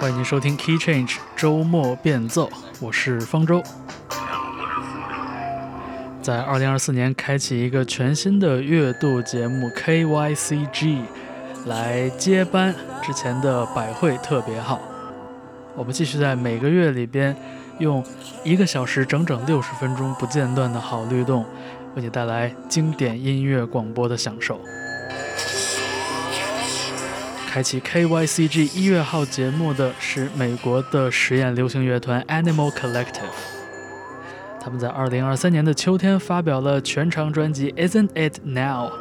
欢迎您收听 Key Change 周末变奏，我是方舟。在2024年开启一个全新的月度节目 KYCG，来接班之前的百汇特别号。我们继续在每个月里边，用一个小时整整六十分钟不间断的好律动，为你带来经典音乐广播的享受。开启 KYCG 一月号节目的是美国的实验流行乐团 Animal Collective，他们在2023年的秋天发表了全长专辑 Isn't It Now，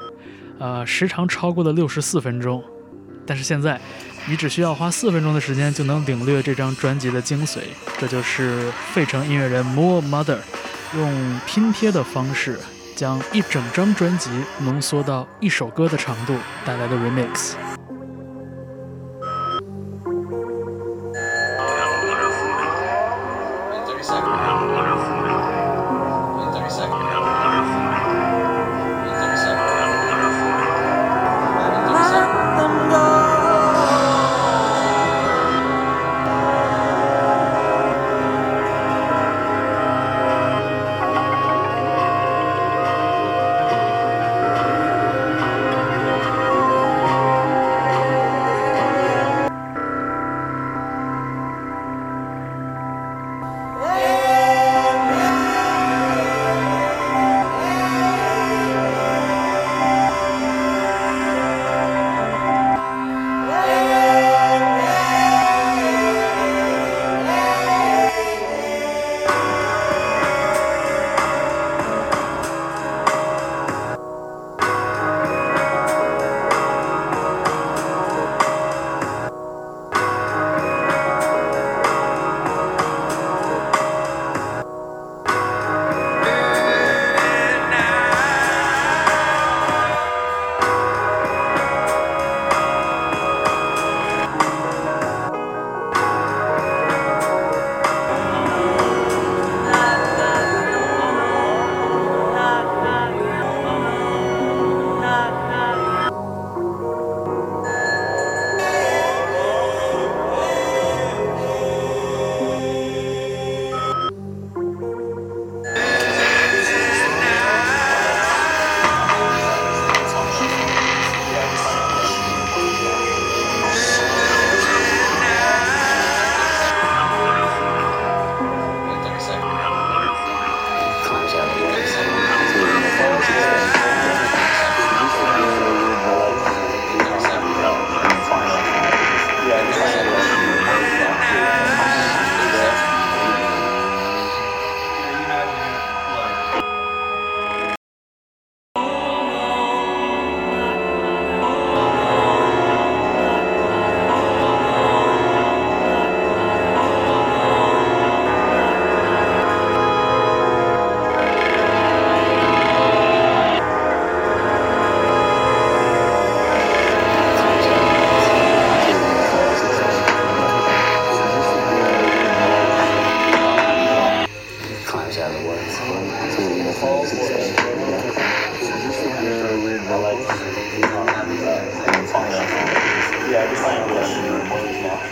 呃，时长超过了六十四分钟，但是现在你只需要花四分钟的时间就能领略这张专辑的精髓，这就是费城音乐人 Moore Mother 用拼贴的方式将一整张专辑浓缩到一首歌的长度带来的 remix。Màgg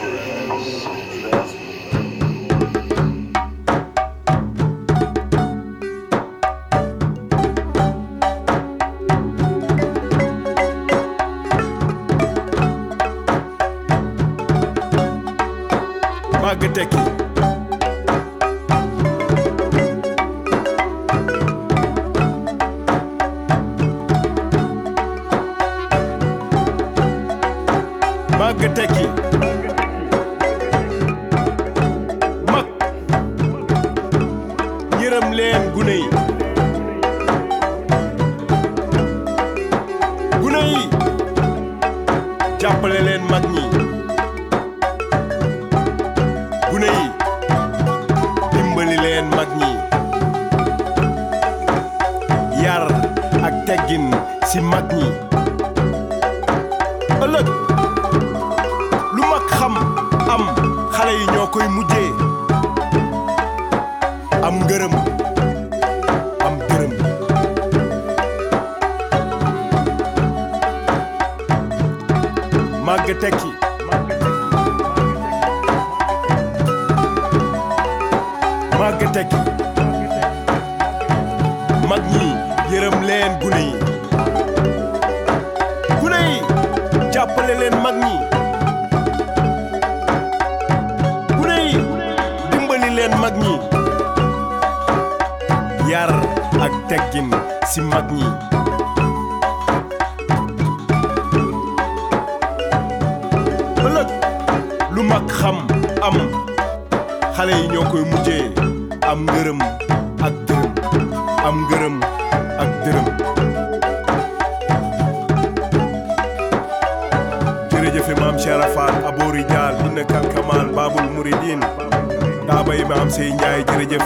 ngërëm ak dërëm am ngërëm ak dërëm jërëjëfe maam kankamal babul muridin daaba yi maam sey njaay jërëjëf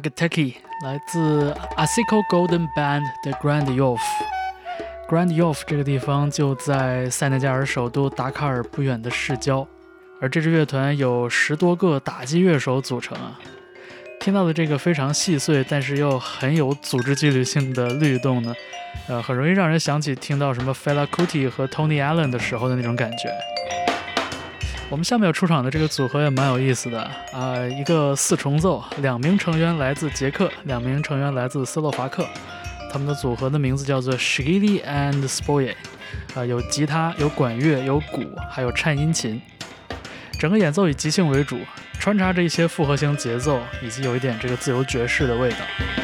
Magateki 来自 Asiko Golden Band 的 Grand Yoff。Grand Yoff 这个地方就在塞内加尔首都达喀尔不远的市郊，而这支乐团有十多个打击乐手组成啊。听到的这个非常细碎，但是又很有组织纪律性的律动呢，呃，很容易让人想起听到什么 Fela Kuti 和 Tony Allen 的时候的那种感觉。我们下面要出场的这个组合也蛮有意思的啊、一个四重奏，两名成员来自捷克，两名成员来自斯洛伐克，他们的组合的名字叫做 Shigili and Spoye，啊、有吉他，有管乐，有鼓，还有颤音琴，整个演奏以即兴为主，穿插着一些复合型节奏，以及有一点这个自由爵士的味道。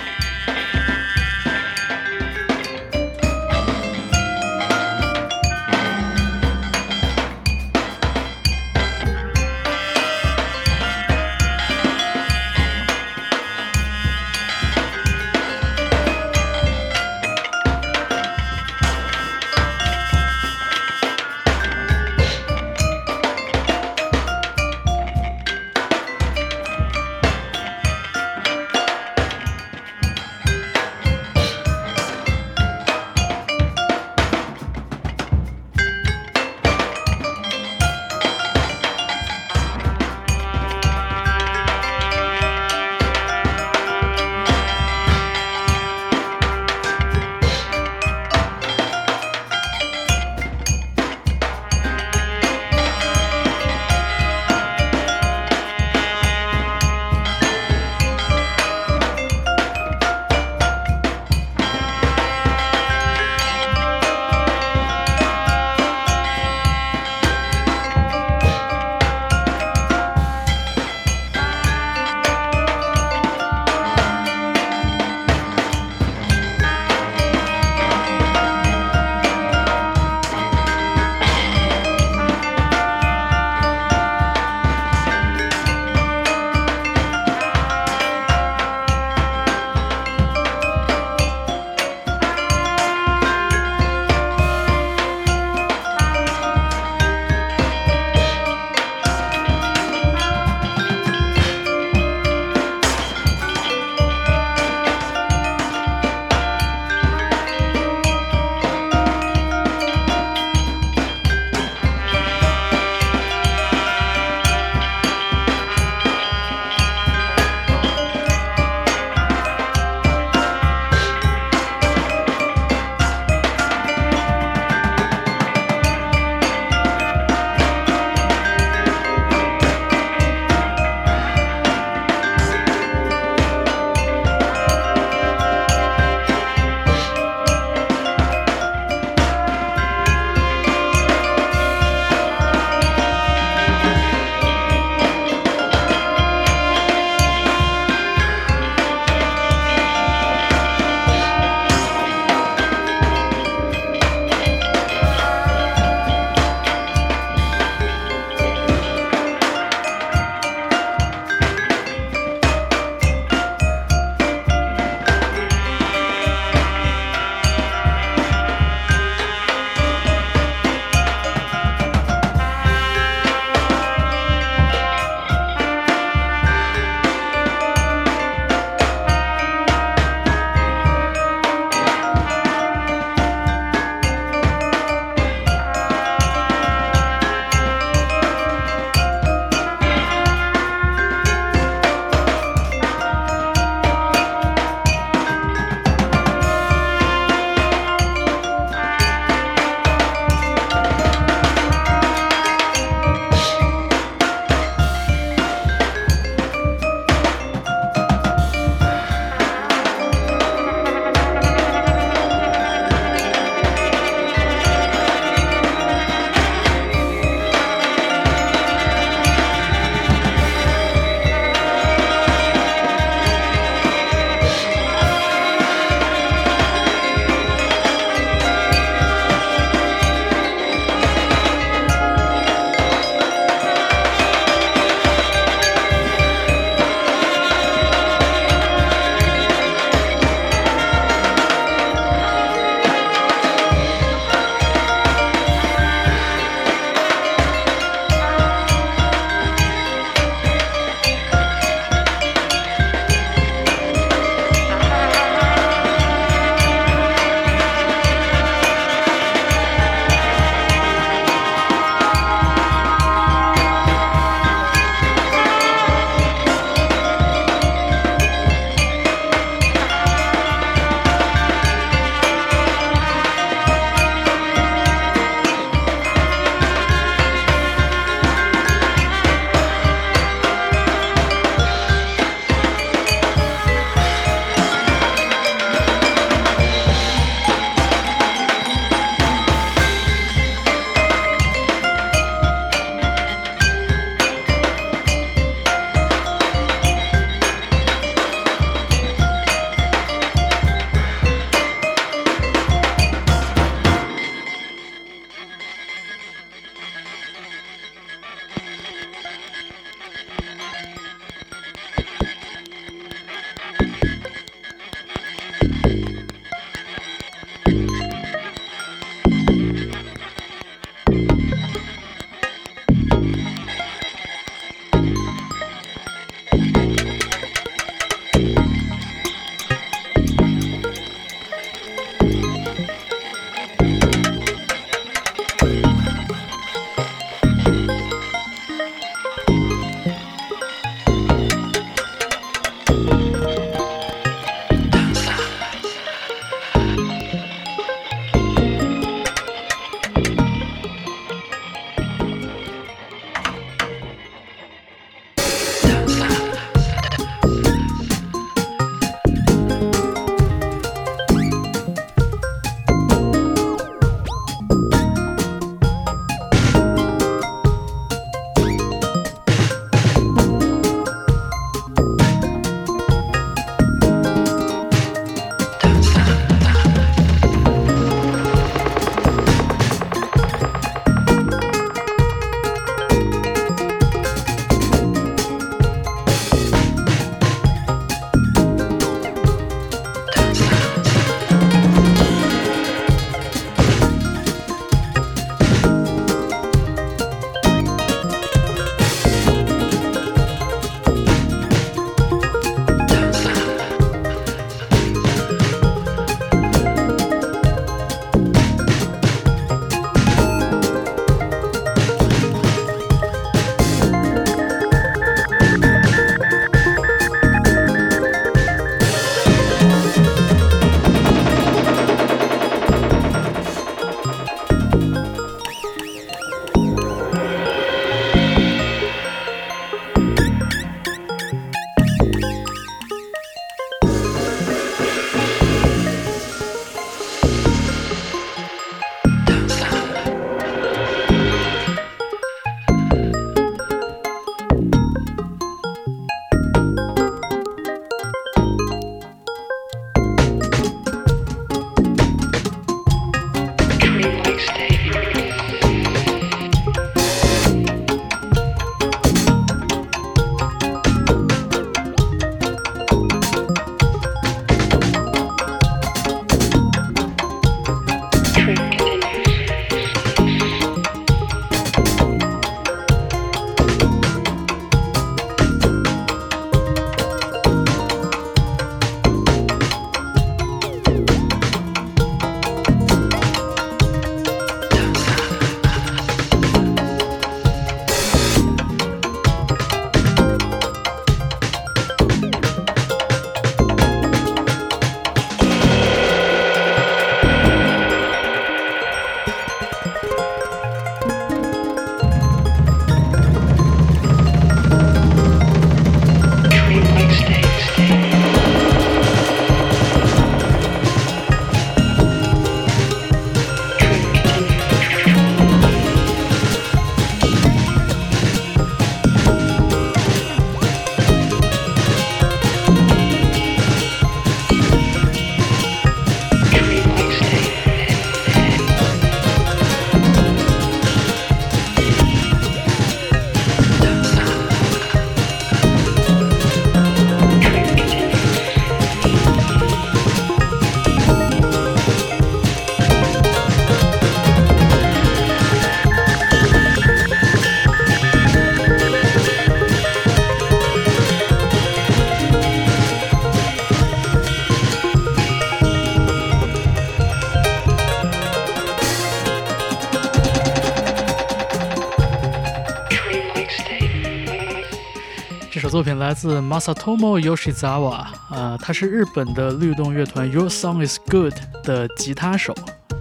来自 Masatomo Yoshizawa，呃，他是日本的律动乐团 Your Song Is Good 的吉他手，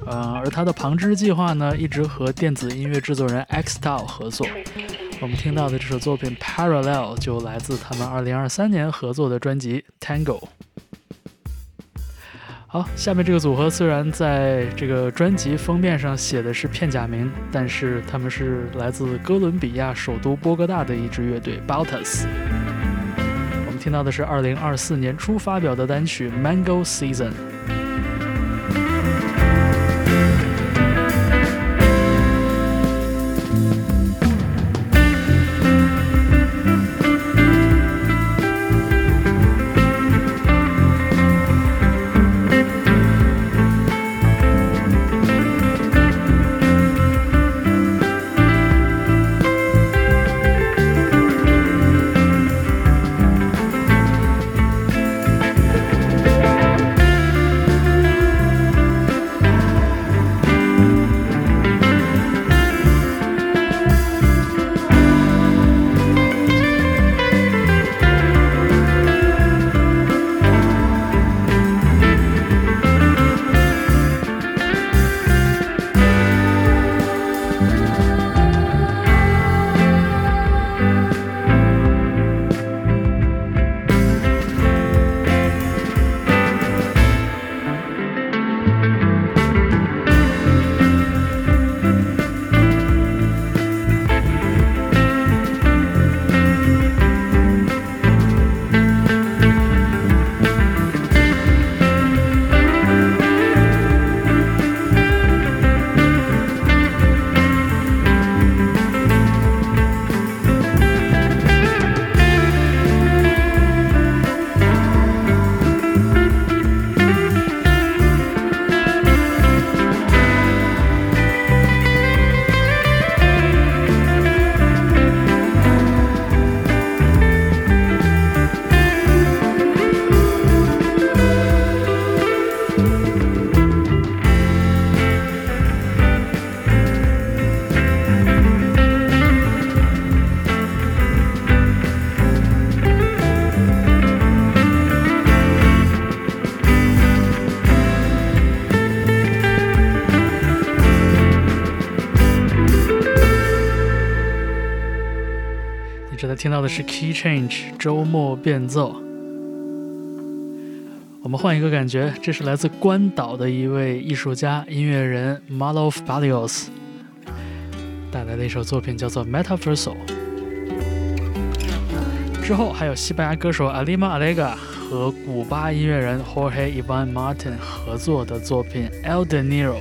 呃，而他的旁支计划呢，一直和电子音乐制作人 x t y l e 合作。我们听到的这首作品 Parallel 就来自他们2023年合作的专辑 Tango。好，下面这个组合虽然在这个专辑封面上写的是片假名，但是他们是来自哥伦比亚首都波哥大的一支乐队 Baltas。听到的是二零二四年初发表的单曲 Mango Season。听到的是 Key Change 周末变奏。我们换一个感觉，这是来自关岛的一位艺术家、音乐人 Malof Balios 带来的一首作品，叫做 Metaversal。之后还有西班牙歌手 Alima Alega 和古巴音乐人 Jorge Ivan Martin 合作的作品 El De Niro。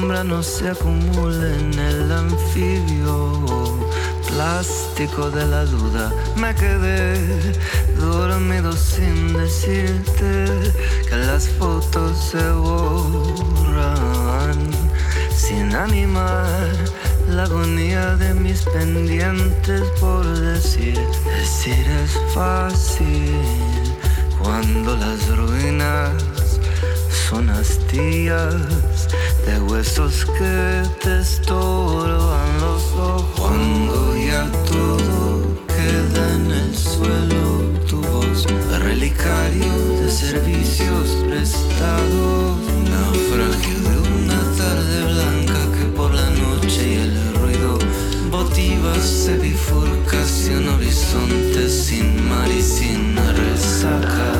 Sombra no se acumule en el anfibio plástico de la duda. Me quedé dormido sin decirte que las fotos se borran sin animar la agonía de mis pendientes por decir. Decir es fácil cuando las ruinas son astillas de huesos que te estorban los ojos. Cuando ya todo queda en el suelo, tu voz, relicario de servicios prestados, naufragio de una tarde blanca que por la noche y el ruido motiva se bifurca hacia un horizonte sin mar y sin resaca.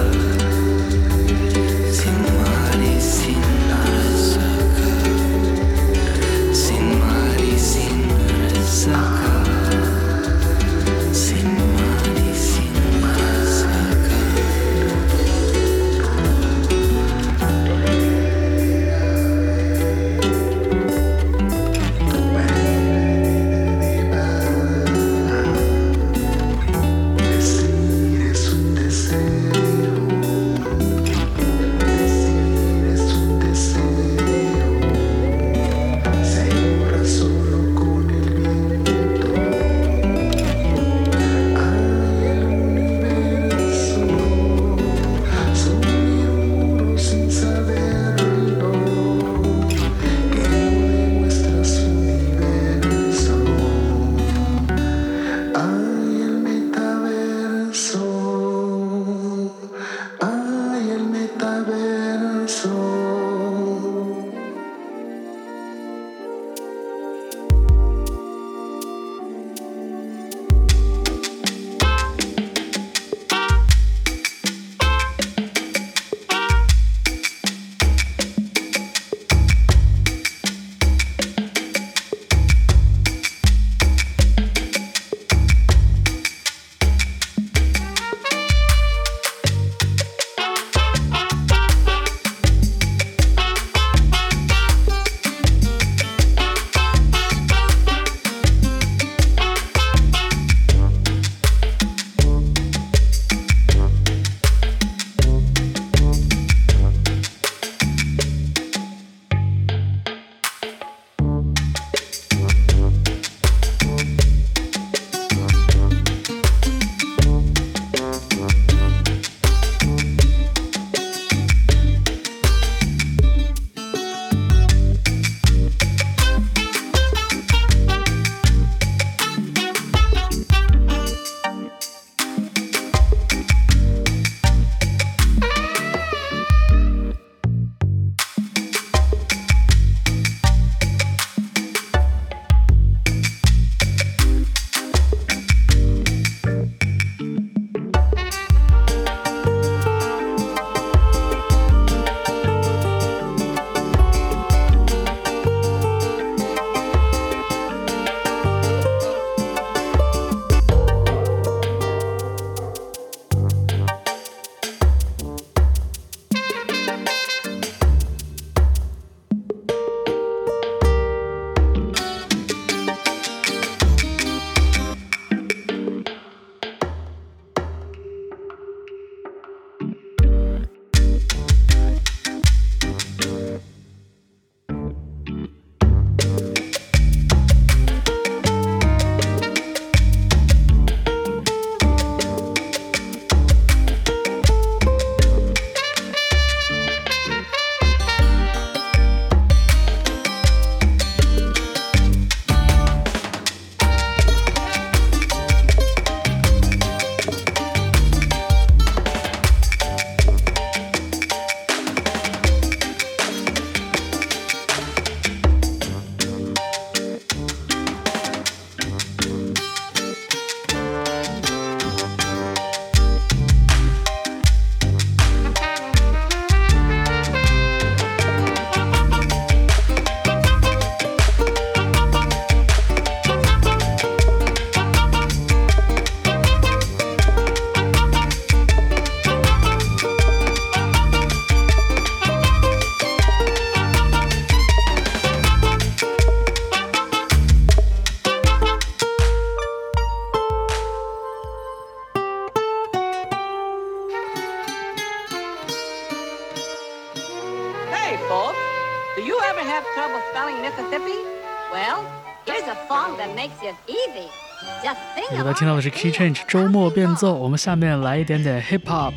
你刚才听到的是 Key Change 周末变奏，我们下面来一点点 Hip Hop，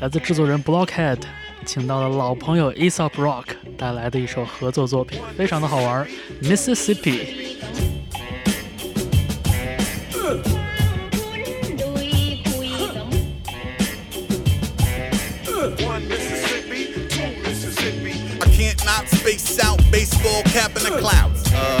来自制作人 Blockhead，请到了老朋友 Aesop Rock 带来的一首合作作品，非常的好玩，Mississippi。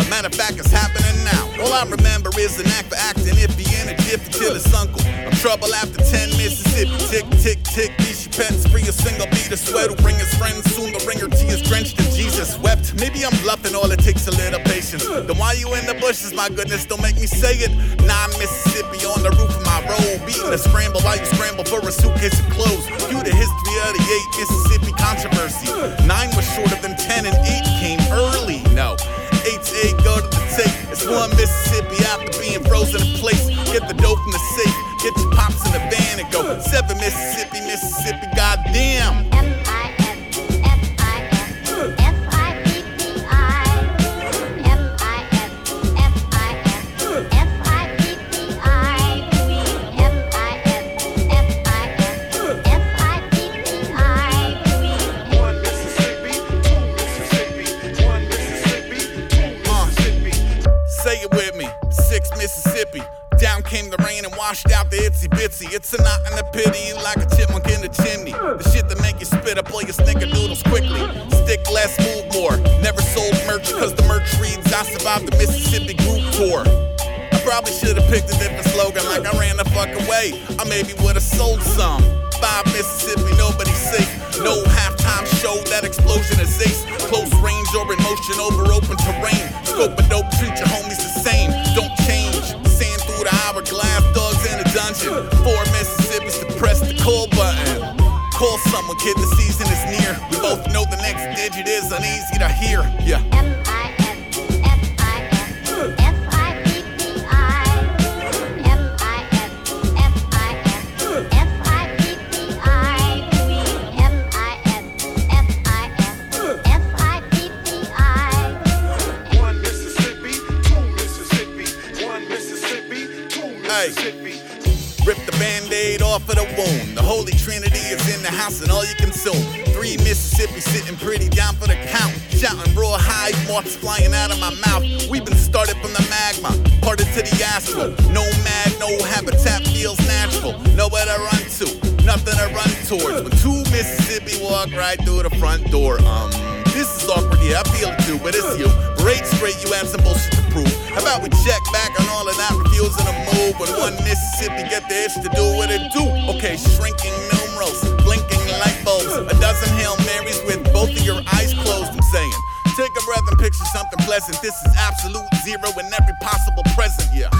Matter of fact, it's happening now. All I remember is an act for acting iffy and a jiffy till it's uncle. I'm trouble after 10 Mississippi. Tick, tick, tick, these your pets. Free a single beat, a sweat will bring his friends. Soon the ringer tea is drenched and Jesus wept. Maybe I'm bluffing, all it takes a little patience. Then why you in the bushes, my goodness, don't make me say it. Nine Mississippi on the roof of my road. Beating a scramble while you scramble for a suitcase of clothes. You the history of the eight Mississippi controversy. Nine was shorter than 10 and eight came early. No. Eight, go to the tape. It's one Mississippi after being frozen in place. Get the dope from the safe. Get your pops in the van and go. Seven Mississippi, Mississippi, goddamn. Down came the rain and washed out the itsy bitsy. It's a knot in the pity, like a chipmunk in the chimney. The shit that make you spit up all your snickerdoodles quickly. Stick less, move more. Never sold merch, cause the merch reads I survived the Mississippi group tour. I probably should have picked a different slogan, like I ran the fuck away. I maybe would have sold some. Five Mississippi, nobody safe. No halftime show, that explosion is ace. Close range or in motion over open terrain. Someone, kid, the season is near. We both know the next digit is uneasy to hear. Yeah. Rip the band-aid off of the wound. Holy Trinity is in the house and all you can consume. Three Mississippi sitting pretty down for the count. Shouting raw high, marks flying out of my mouth. We've been started from the magma, parted to the astral. No mad, no habitat feels natural. Nowhere to run to, nothing to run towards. When two Mississippi walk right through the front door, um. This is awkward, yeah, I feel it too, but it's you. Break straight, you have some bullshit to prove. How about we check back on all of that, refusing to move? When one Mississippi get the itch to do what it do. Okay, shrinking numerals, blinking light bulbs, a dozen Hail Marys with both of your eyes closed, I'm saying. Take a breath and picture something pleasant. This is absolute zero in every possible present, yeah.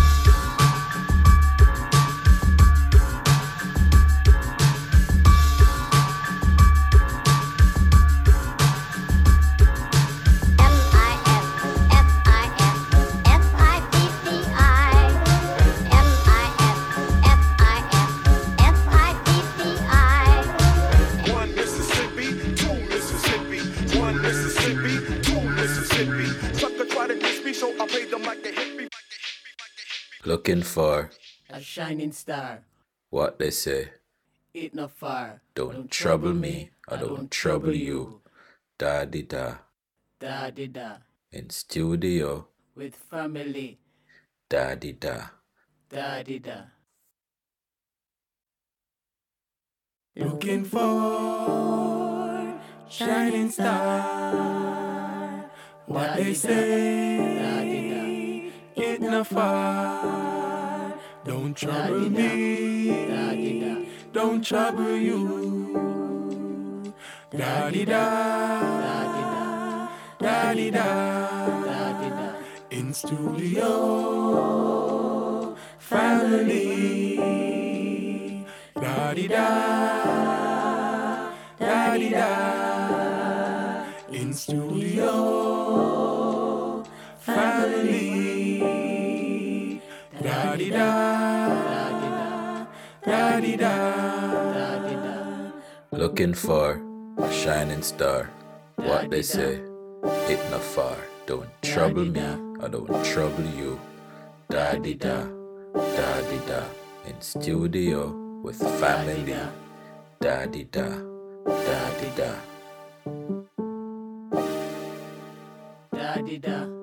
Looking for a shining star. What they say. It not far. Don't, don't trouble me, I don't, don't trouble you. Da di da. Da di da. In studio. With family. Da di da. Da di da. Looking for shining star. What they say it not far. Don't trouble me, don't trouble you. Da di da, da di da, in studio, family. Da di da, da di da, in studio, family da di da, da di da, Looking for a shining star. What they say, it not far. Don't trouble me, I don't trouble you. Da di da, da di da. In studio with family. Da di da, da di da. Da di da, da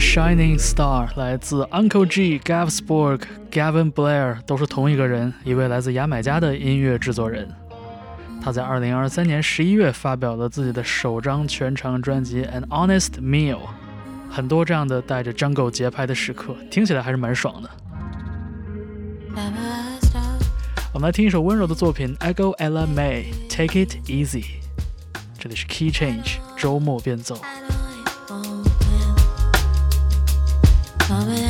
Shining Star 来自 Uncle G、Gav Spork、Gavin Blair，都是同一个人，一位来自牙买加的音乐制作人。他在2023年11月发表了自己的首张全长专辑《An Honest Meal》，很多这样的带着 Jungle 节拍的时刻，听起来还是蛮爽的。我们来听一首温柔的作品，Ego Ella May Take It Easy。这里是 Key Change 周末变奏。The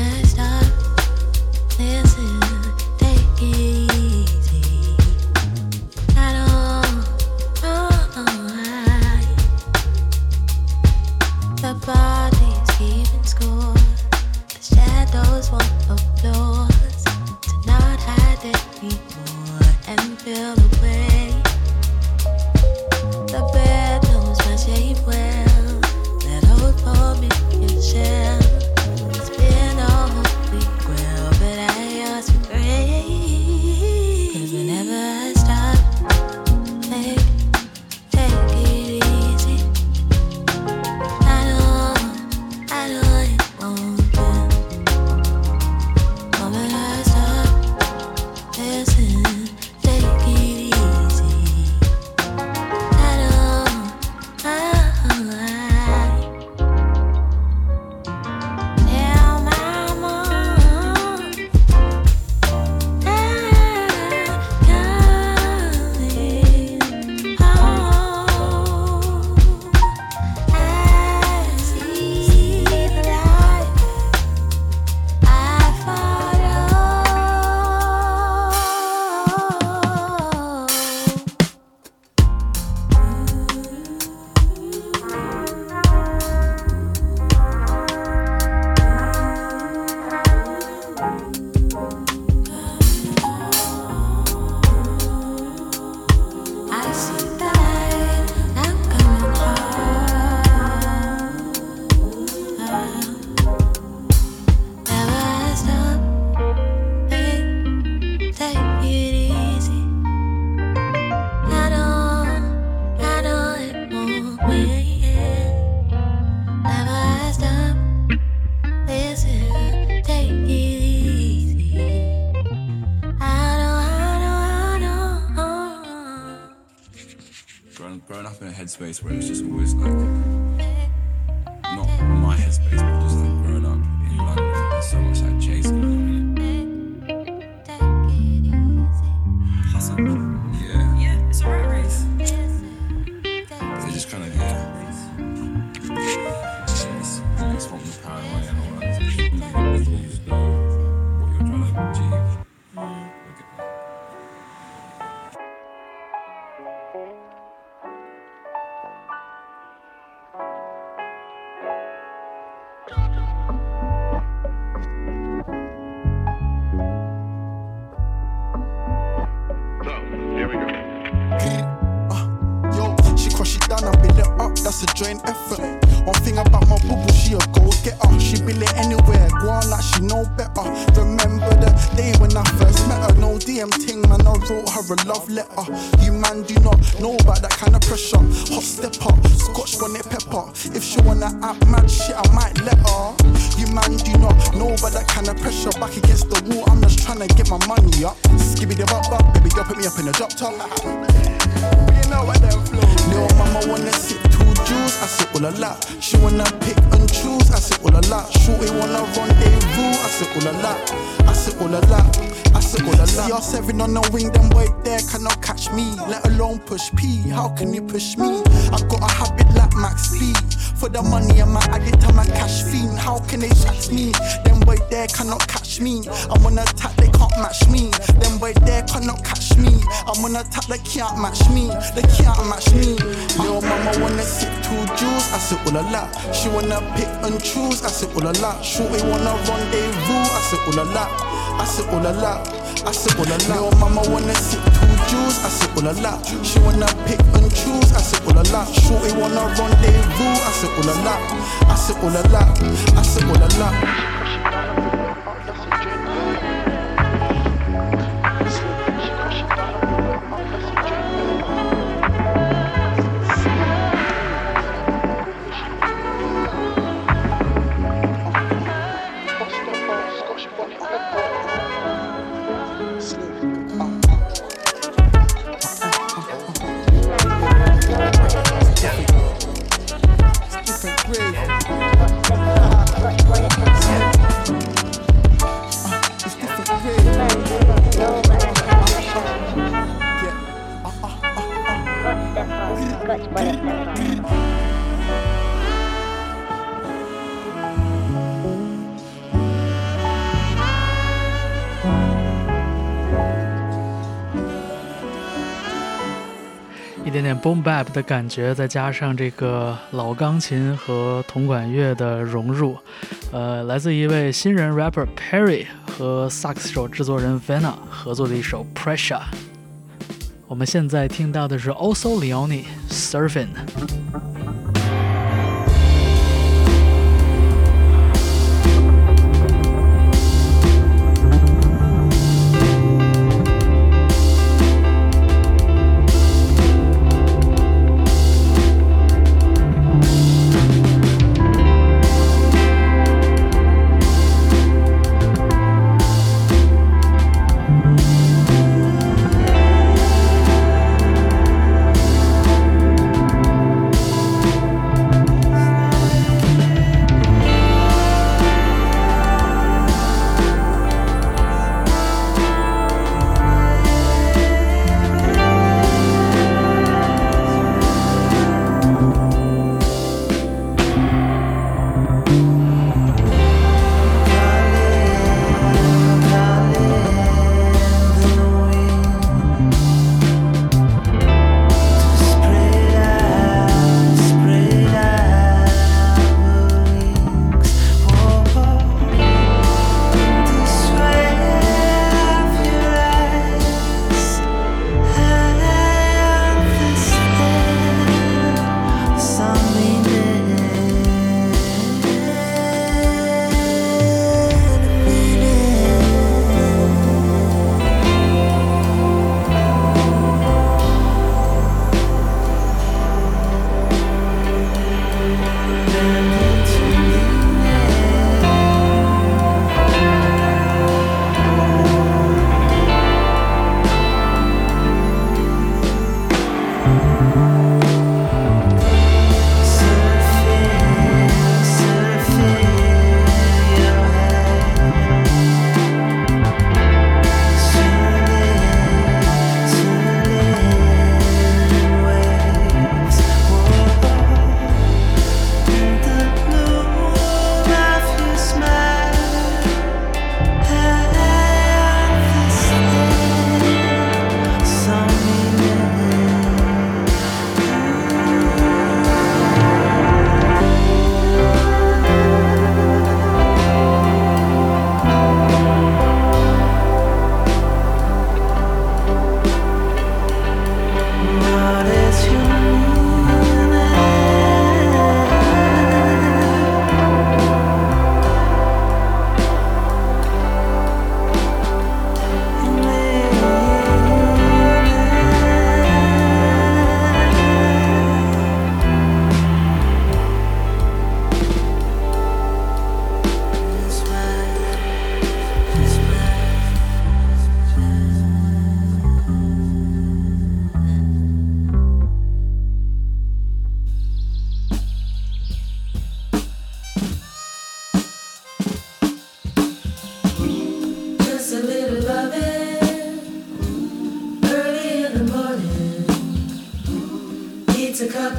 Ah, yo, she crush it down and build it up, that's a joint effort. One thing about my boo she a go getter. She build it anywhere, go on like she know better. Remember the day when I first met her, no DM ting, man, I wrote her a love letter. You man do not know about that kind of pressure. Hot step stepper, scotch bonnet pepper. If she wanna act mad shit, I might let her. You man do not know about that kind of pressure. Back against the wall, I'm just trying to get my money up. Skibby the bop bop, baby girl, put me up in the drop top. You know what them flow. Little mama wanna sit two jewels, I sit all a lot. She wanna pick and choose, I sit all a lot. Shorty wanna rendezvous, I sit all a lot. I sit all a lot. I sit all a lot. CR7 on the wing, them boy there cannot catch me. Let alone push P. How can you push me? I got a habit like Max B. For the money, I'm a addict, I'm a cash fiend. How can they shax me? Them boy there cannot catch me. I'm on attack, they can't match me. Them boy there cannot catch me. I'm on attack, they can't match me. They can't match me. Little mama wanna sit two jewels, I sit all a lot. She wanna pick and choose, I sit all a lot. Shorty wanna rendezvous, I sit all a lot. I sit all a lot. I sit all a lot. Little mama wanna sit two jewels, I sit all a lot. She wanna pick and choose, I sit all a lot. Shorty wanna rendezvous, I sit all a lot. I sit all a lot. I sit all a lot. Boom bap 的感觉，再加上这个老钢琴和铜管乐的融入，呃，来自一位新人 rapper Perry 和萨克斯手制作人 Vena 合作的一首 Pressure。我们现在听到的是 Also Leone Surfing。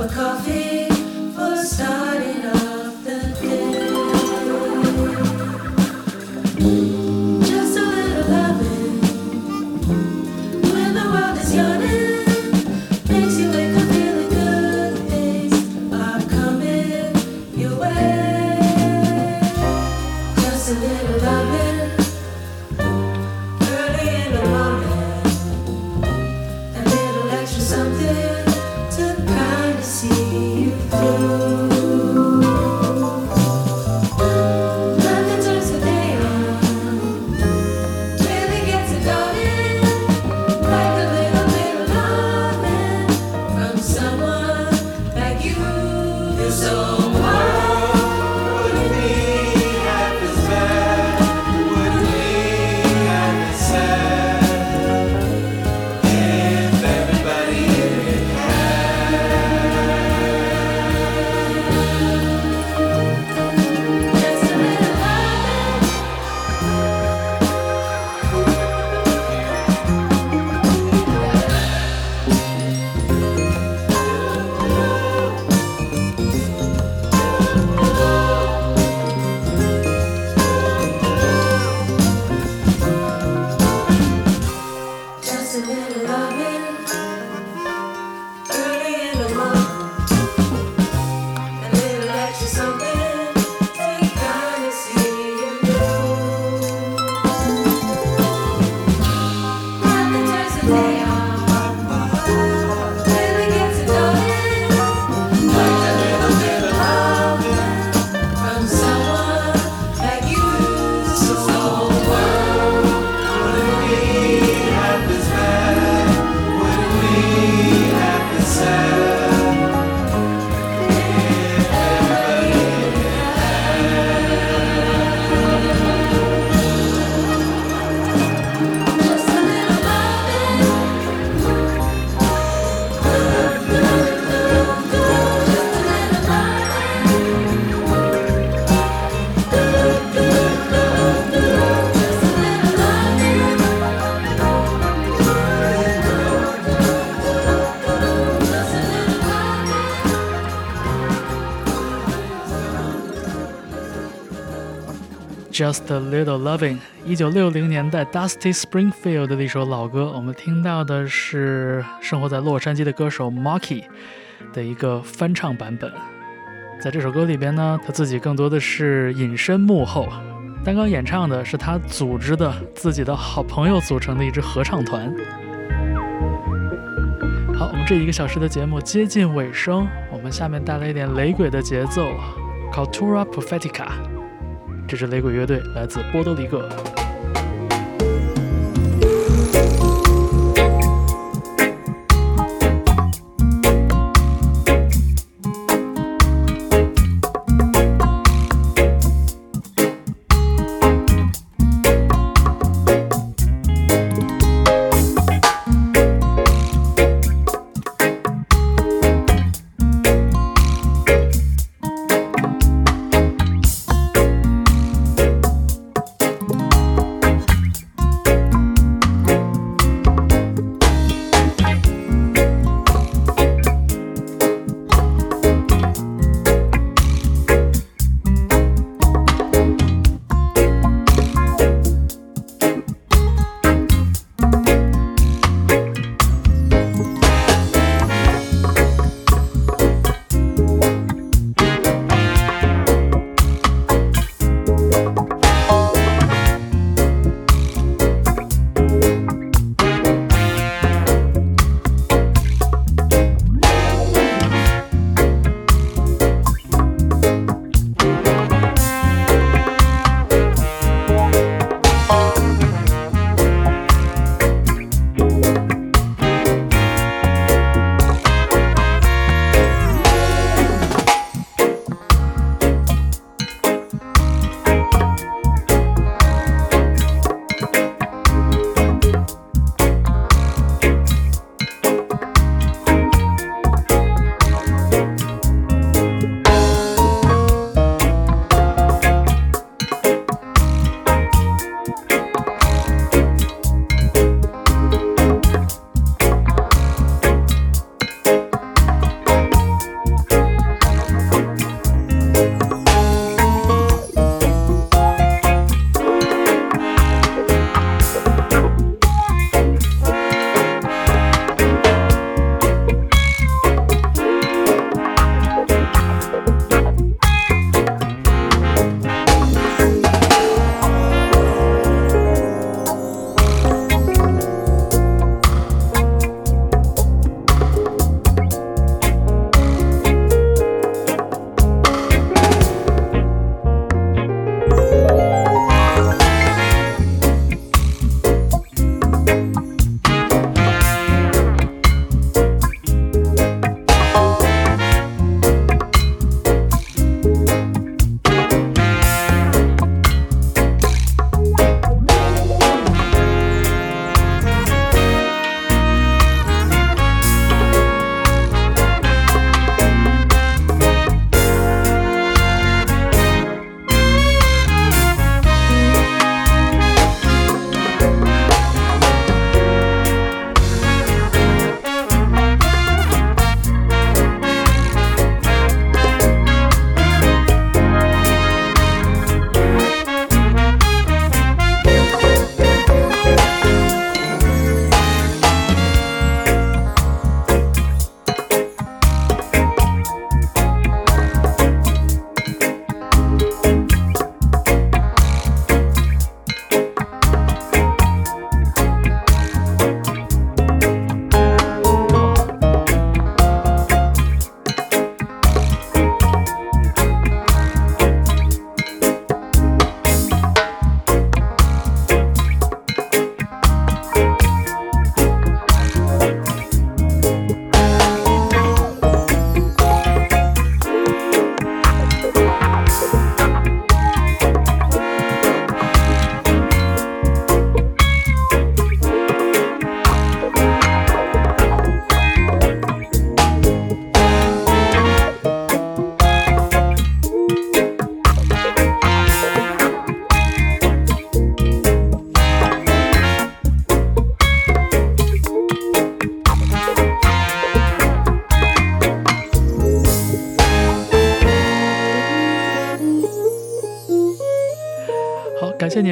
Cup of coffee Just a Little Loving，一九六零年代 Dusty Springfield 的一首老歌。我们听到的是生活在洛杉矶的歌手 Marky 的一个翻唱版本。在这首歌里边呢，他自己更多的是隐身幕后，刚刚演唱的是他组织的自己的好朋友组成的一支合唱团。好，我们这一个小时的节目接近尾声，我们下面带来一点雷鬼的节奏，Cultura Profetica。这支雷鬼乐队来自波多黎各。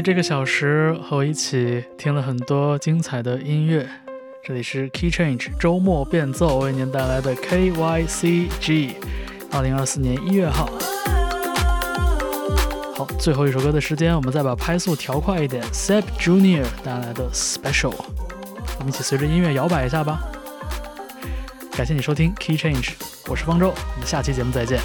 这个小时和我一起听了很多精彩的音乐。这里是 Key Change 周末变奏为您带来的 KYCG，二零二四年一月号。好，最后一首歌的时间，我们再把拍速调快一点。Seb Junior 带来的 Special，我们一起随着音乐摇摆一下吧。感谢你收听 Key Change，我是方舟，我们下期节目再见。